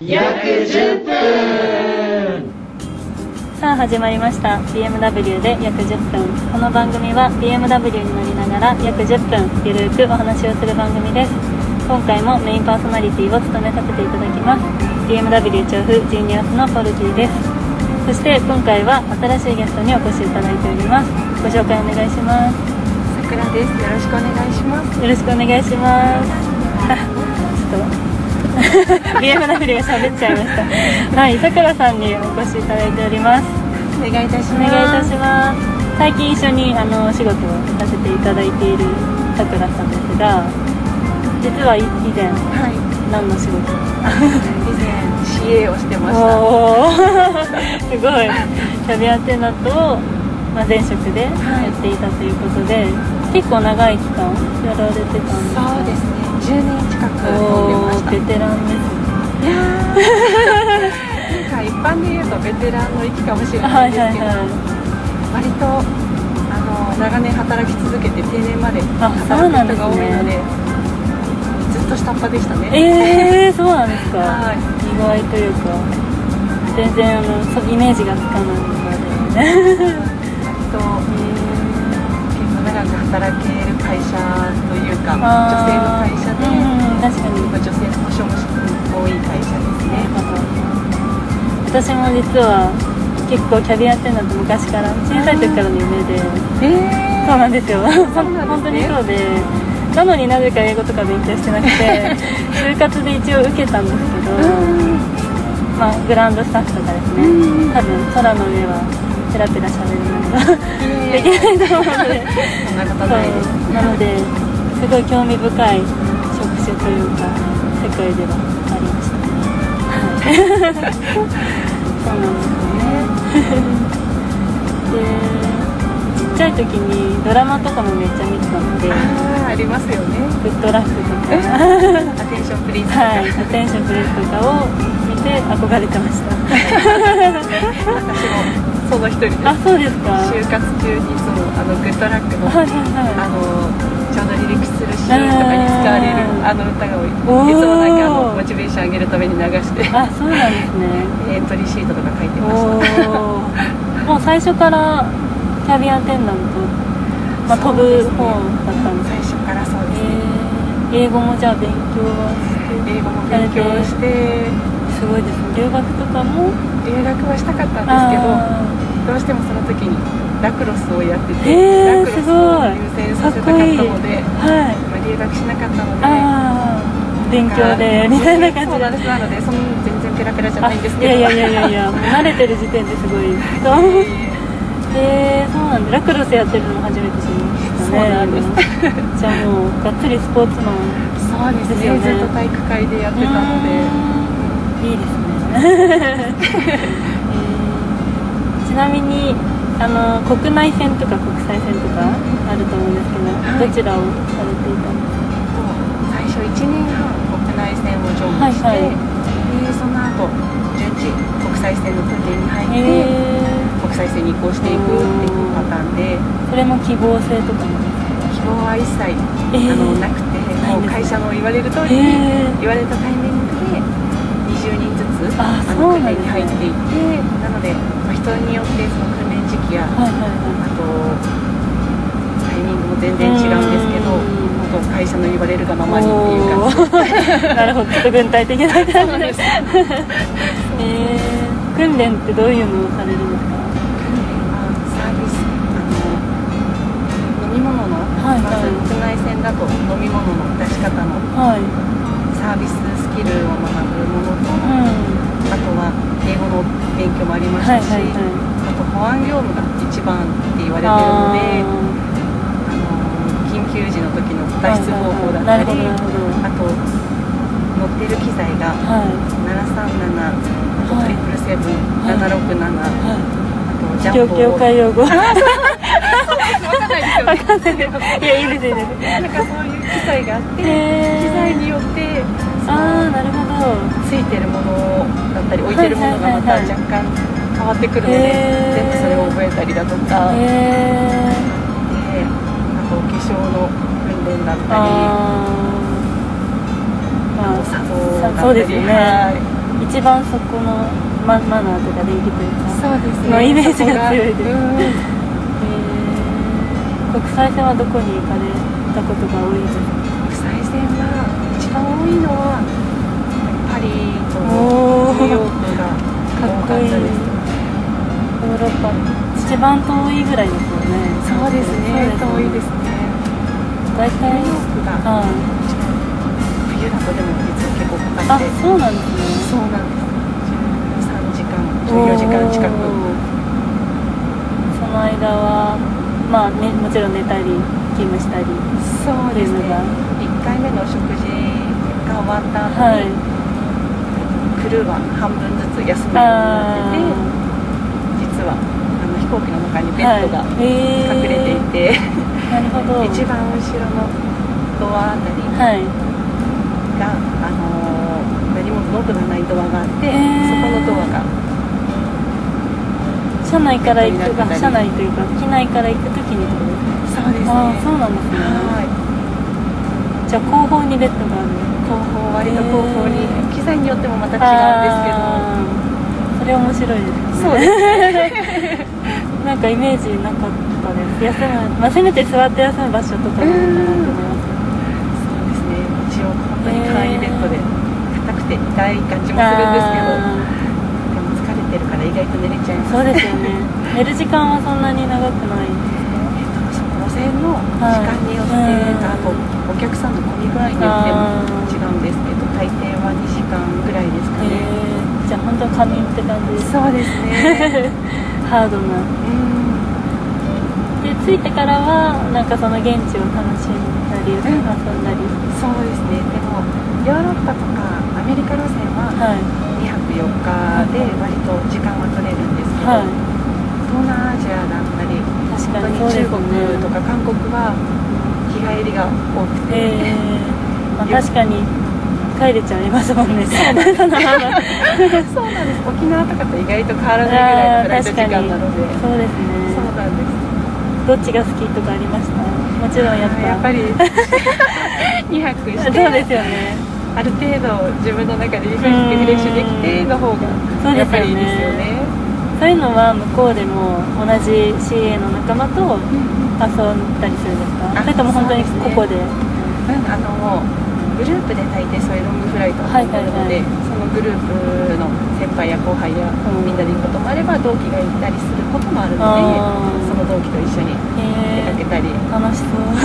約10分。さあ始まりました。BMW で約10分。この番組は BMW に乗りながら約10分。ゆるくお話をする番組です。今回もメインパーソナリティを務めさせていただきます。BMW 調布ジーニアスのポルティです。そして今回は新しいゲストにお越しいただいております。ご紹介お願いします。さくらです。よろしくお願いします。よろしくお願いします。あちょっと BMW が喋っちゃいました。はいさくらさんにお越しいただいております。お願いいたしおます。願いいたします。最近一緒にあのお仕事をさせていただいているさくらさんですが実は以前はい。何の仕事？以前 CA をしてました。おお すごい。キャビンアテナントを、まあ、前職でやっていたということで、結構長い期間やられてたんですそうですね10年近く飛んでました。ベテランですいやー。なんか一般で言うとベテランの域かもしれないですけど、割とあの長年働き続けて定年まで働く人が多いのでずっと下っ端でしたね。えー、そうなんですか、はい。意外というか全然あのそイメージがつかないので。割と結構長く働ける会社というか女性私も実は結構キャビンアテンダント昔から小さい時からの夢で。えそうなんですよ。そうなんですね。本当にそうでなのになぜか英語とか勉強してなくて 就活で一応受けたんですけど、まあ、グランドスタッフとかですね。うん多分空の上はペラペラ喋るのができないと思うので。そんなことないですなのですごい興味深い職種というか世界ではそうなんですよね。でちっちゃい時にドラマとかもめっちゃ見てたのであーありますよね。グッドラックとか。アテンションプリーズとか、はい、アテンションプレスとかを見て憧れてました。私もその一人ですあそうですか。就活中にいつもあのグッドラックの、はいはいはあのちょうど離陸するシー。ンとかに使われるあの歌が多いいつもなんかあのモチベー。ション上げるために流していあそうなんですねエントリー。シー。トとか書いてまおしたおもう最初からキャビンアテンダント、まあ、飛ぶ方だったんです最初からそうですね、えー、英語もじゃあ勉強はして英語も勉強してすごいですね留学とかも留学はしたかったんですけどあどうしてもその時にラクロスをやってて、えー。ラクロスをさせたかったのではい。まあ、留学しなかったので勉強でみたいな感じ。そうなんです。なのでその全然ペラペラじゃないんですけど。あいやいやいやいや慣れてる時点ですごいへえそうなんだ。ラクロスやってるの初めて知りましたね。そうなんです。じゃあもうがっつりスポーツマンそうですね。ねずっと体育会でやってたので。いいですね、えーちなみにあの国内線とか国際線とかあると思うんですけど、はい。どちらをされていた？んです最初1年半国内線を乗務して、はいはい。でその後順次国際線の訓練に入かって、へ国際線に移行していくっていうパターンで。えそれも希望性とかも？希望は一切、えー。あのなくてもう会社の言われる通りに、言われたタイミングで20人ずつあの訓練に入っていってなので、まあ、人によってその訓練時期やはいはいあとタイミングも全然違うんですけどうん。本当会社の言われるがままにっていうお感じー なるほど。ちょっと軍隊的な感じでえー、訓練ってどういうのをされるんですか？あサービスあの飲み物の、はいはい。まず国内線だと飲み物の出し方のはい。サービススキルを学ぶものと、うんあとは英語の勉強もありましたし、はいはいはい。あと保安業務が一番って言われてるのであの緊急時の時の脱出方法だったり、あと乗ってる機材がはい。737あとはいトリプルセブンはい。767はあとジャンボ。業界用語。わわかんないですよ。いやいいですなんかそういう機材があって機材によってそああのなるほど。ついてるものだったり置いてるものがまた若干変わってくるので全部それを覚えたりだとか。でへえあと化粧の訓練だったり。まあ茶道だったり。さそうですよね。はい。一番そこのママナーとか礼儀というか。そうですね。のイメージが強いです。えー。国際線はどこに行かれたことが多いですか？国際線は一番多いのはパリとおーニューヨークが多かったですヨーロッパ一番遠いぐらいですよね。そうですね。遠いですね大体ニューヨークがはい一番冬だとでも実は結構かかあってそうなんですねそうなんです。13時間14時間近く。その間はまあ、ね、もちろん寝たり勤務したりそうですね。っていうのが1回目の食事が終わった後はい。に、クルーは半分ずつ休むようになあってて実はあの飛行機の中にベッドが隠れていて、なるほど。一番後ろのドアあたりはい。が、あのー何もノブがないドアがあって、そこのドアが車内から行くベッドになってたりあ車内というか機内から行くときにそうですね。ああそうなんですね。はい。じゃあ後方にベッドがある。後方割と後方にへー機材によってもまた違うんですけど。それ面白いですね。そうです。なんかイメージなかったです。休む、まあ、せめて座って休む場所とかなのかなと思います。そうですね。一応本当に簡易ベッドで硬くて痛い感じもするんですけどあでも疲れてるから意外と寝れちゃいます。ーそうですよね。寝る時間はそんなに長くない。路線の時間によって、はいあとお客さんの混み具合によっても違うんですけど大抵は2時間ぐらいですかえね、ー、じゃあ本当仮眠って感じです。そうですね。ハードな。うん。で着いてからはなんかその現地を楽しんだり遊んだり。そうですね。でもヨーロッパとかアメリカ路線ははい。2泊4日で割と時間は取れるんですけど、はい。東南アジアだったり確かにね。中国とか韓国は日帰りが多くて、えー。まあ、確かに帰れちゃいますもんね。そうなんです。沖縄とかと意外と変わらないぐらいのフライト時間なので。そうですそうねなんです。どっちが好きとかありましたもちろんやっぱやっぱり。2泊して。そうですよね。ある程度自分の中でリフレッシュできての方がやっぱりいいですよね。そういうのは向こうでも同じ CA の仲間と遊んだりするんですか？あそれとも本当にここで？うんあのグループで大抵そういうロングフライトをはい取るので、はいはいそのグループの先輩や後輩やうんみんなで行くこともあれば同期が行ったりすることもあるのでその同期と一緒に出かえけたり、ー、楽しそう。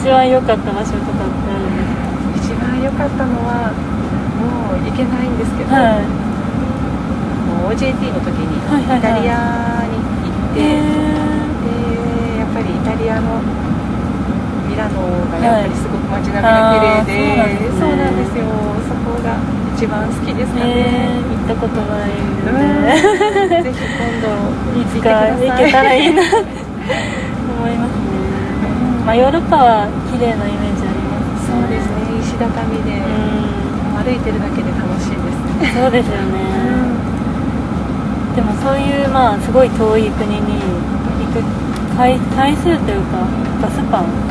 一番良かった場所とかってあるんです一番良かったのはもう行けないんですけど、かはい。もう OJT の時にはいはいはい。イタリアに行って、えでやっぱりイタリアのミラノがやっぱりすごく街並みが綺麗で、あーそそううなんんですすなでよ。そこが一番好きですー、かね、えー、行ったことないうんのでぜひ今度いつか行行ってくださいけたらいいな思いますね、まあ、ヨーロッパは綺麗なイメージあります。そうですね。石畳で、う歩いてるだけで楽しいです。んそうですよね、でもそういうまあすごい遠い国に行く回回数というかバスパンと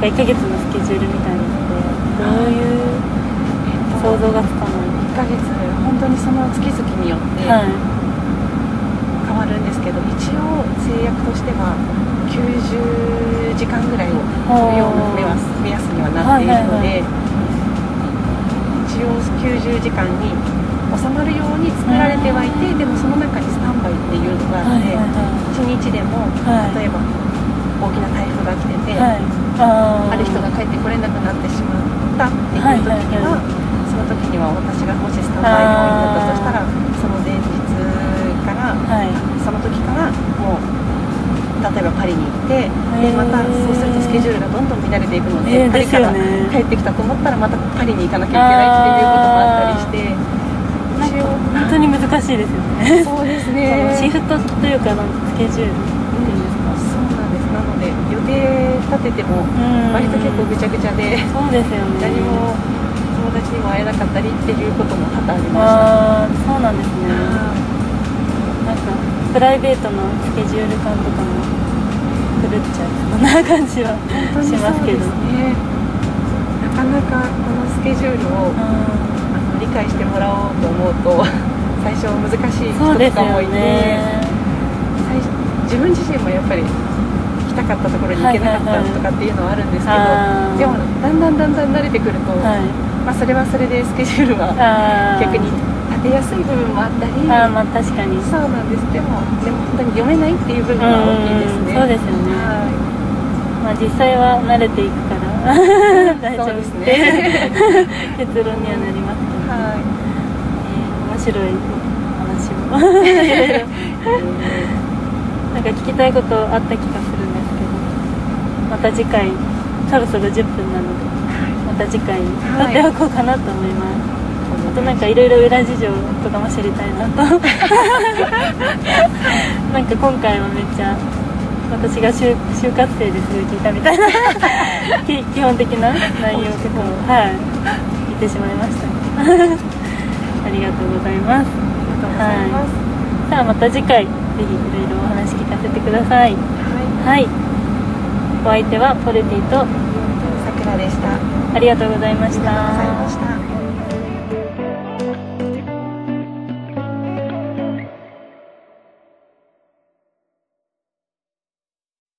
か1ヶ月のスケジュールみたいなのでどういうえっと想像がつかない1ヶ月本当にその月々によってはい。変わるんですけど、一応制約としては90時間ぐらい飛ぶような目安にはなっているので、はい一応90時間に収まるように作られてはいて、でもその中にスタンバイっていうのがあって、はいはい1日でも、はい。例えば大きな台風が来てて、帰ってこれなくなってしまったっていう時には,、その時には私がもしスタンバイ要員だったとしたらその前日からはい。その時からもう例えばパリに行ってでまたそうするとスケジュールがどんどん乱れていくので、えーパリから帰ってきたと思ったらまたパリに行かなきゃいけないっていうこともあったりして本当に難しいですよね。そうですね。シフトというかなんかスケジュールで予定立ててもうん。割と結構ぐちゃぐちゃでそうですよね。何も友達にも会えなかったりっていうことも多々ありました。そうなんですね。なんかプライベートのスケジュール感とかも狂っちゃいそんな感じはしますけど。ね。なかなかこのスケジュールをうん。あの理解してもらおうと思うと 最初難しい人とかもいて、よね。自分自身もやっぱりたかったところに行けなかったとかっていうのはあるんですけど、あー。でもだんだんだんだん慣れてくると、はい。まあ、それはそれでスケジュールは逆に立てやすい部分もあったりあーまあ確かに。そうなんです。でもでも本当に読めないっていう部分は大きいですね。うんそうですよね。はい。まあ実際は慣れていくから。大丈夫。ですてね。結論にはなりますけど、はい。えー面白い話を。なんか聞きたいことあった気がするた次回そろそろ10分なのでまた次回撮っておこうかなと思います、あとなんかいろいろ裏事情とかも知りたいなと。なんか今回はめっちゃ私が就就活生ですごい聞いたみたいな き基本的な内容とかをはい言ってしまいました。ありがとうございます。ありがとうござい。さあまた次回ぜひいろいろお話聞かせてください。はい。はいお相手はポルティとさくらでした。ありがとうございました